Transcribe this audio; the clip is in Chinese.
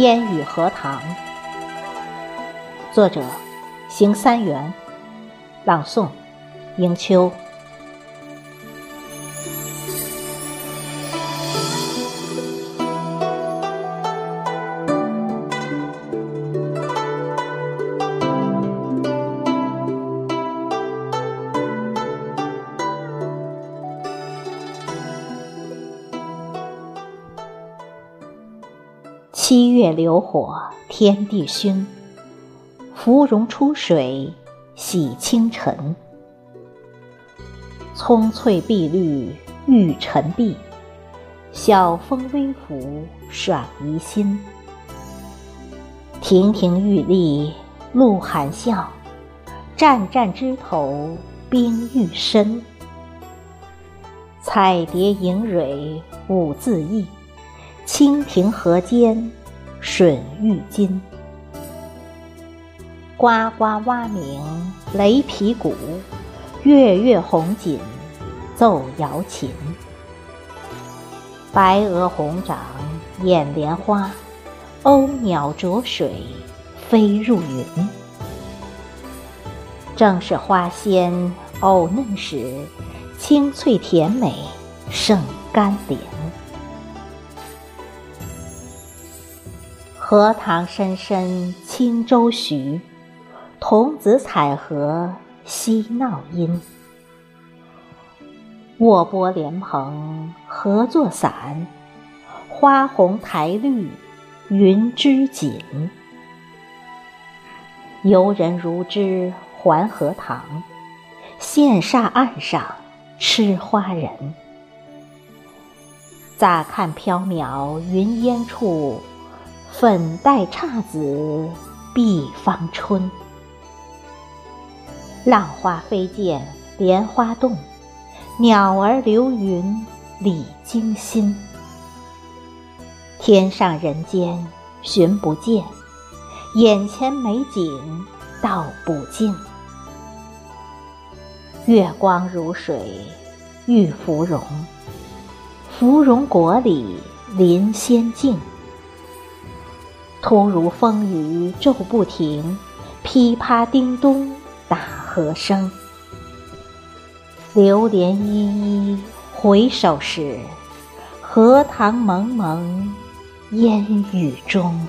烟雨荷塘，作者：邢三元，朗诵：迎秋。七月流火，天地熏；芙蓉出水，洗清晨。葱翠碧绿玉尘碧，晓风微拂爽怡心。亭亭玉立露含笑，湛湛枝头冰玉深。彩蝶迎蕊舞自意，蜻蜓河间。吮玉金，呱呱蛙鸣雷皮鼓，月月红锦奏瑶琴。白鹅红掌眼莲花，鸥鸟啄水飞入云。正是花鲜藕嫩时，清脆甜美胜甘莲。荷塘深深轻舟徐，童子采荷嬉闹音。卧波莲蓬合作伞，花红台绿云织锦。游人如织环荷塘，羡煞岸上痴花人。乍看缥缈云烟处。粉黛姹紫碧芳春，浪花飞溅莲花动，鸟儿流云礼惊心。天上人间寻不见，眼前美景道不尽。月光如水玉芙蓉，芙蓉国里临仙境。突如风雨骤不停，噼啪叮咚打和声。流连依依回首时，荷塘蒙蒙烟雨中。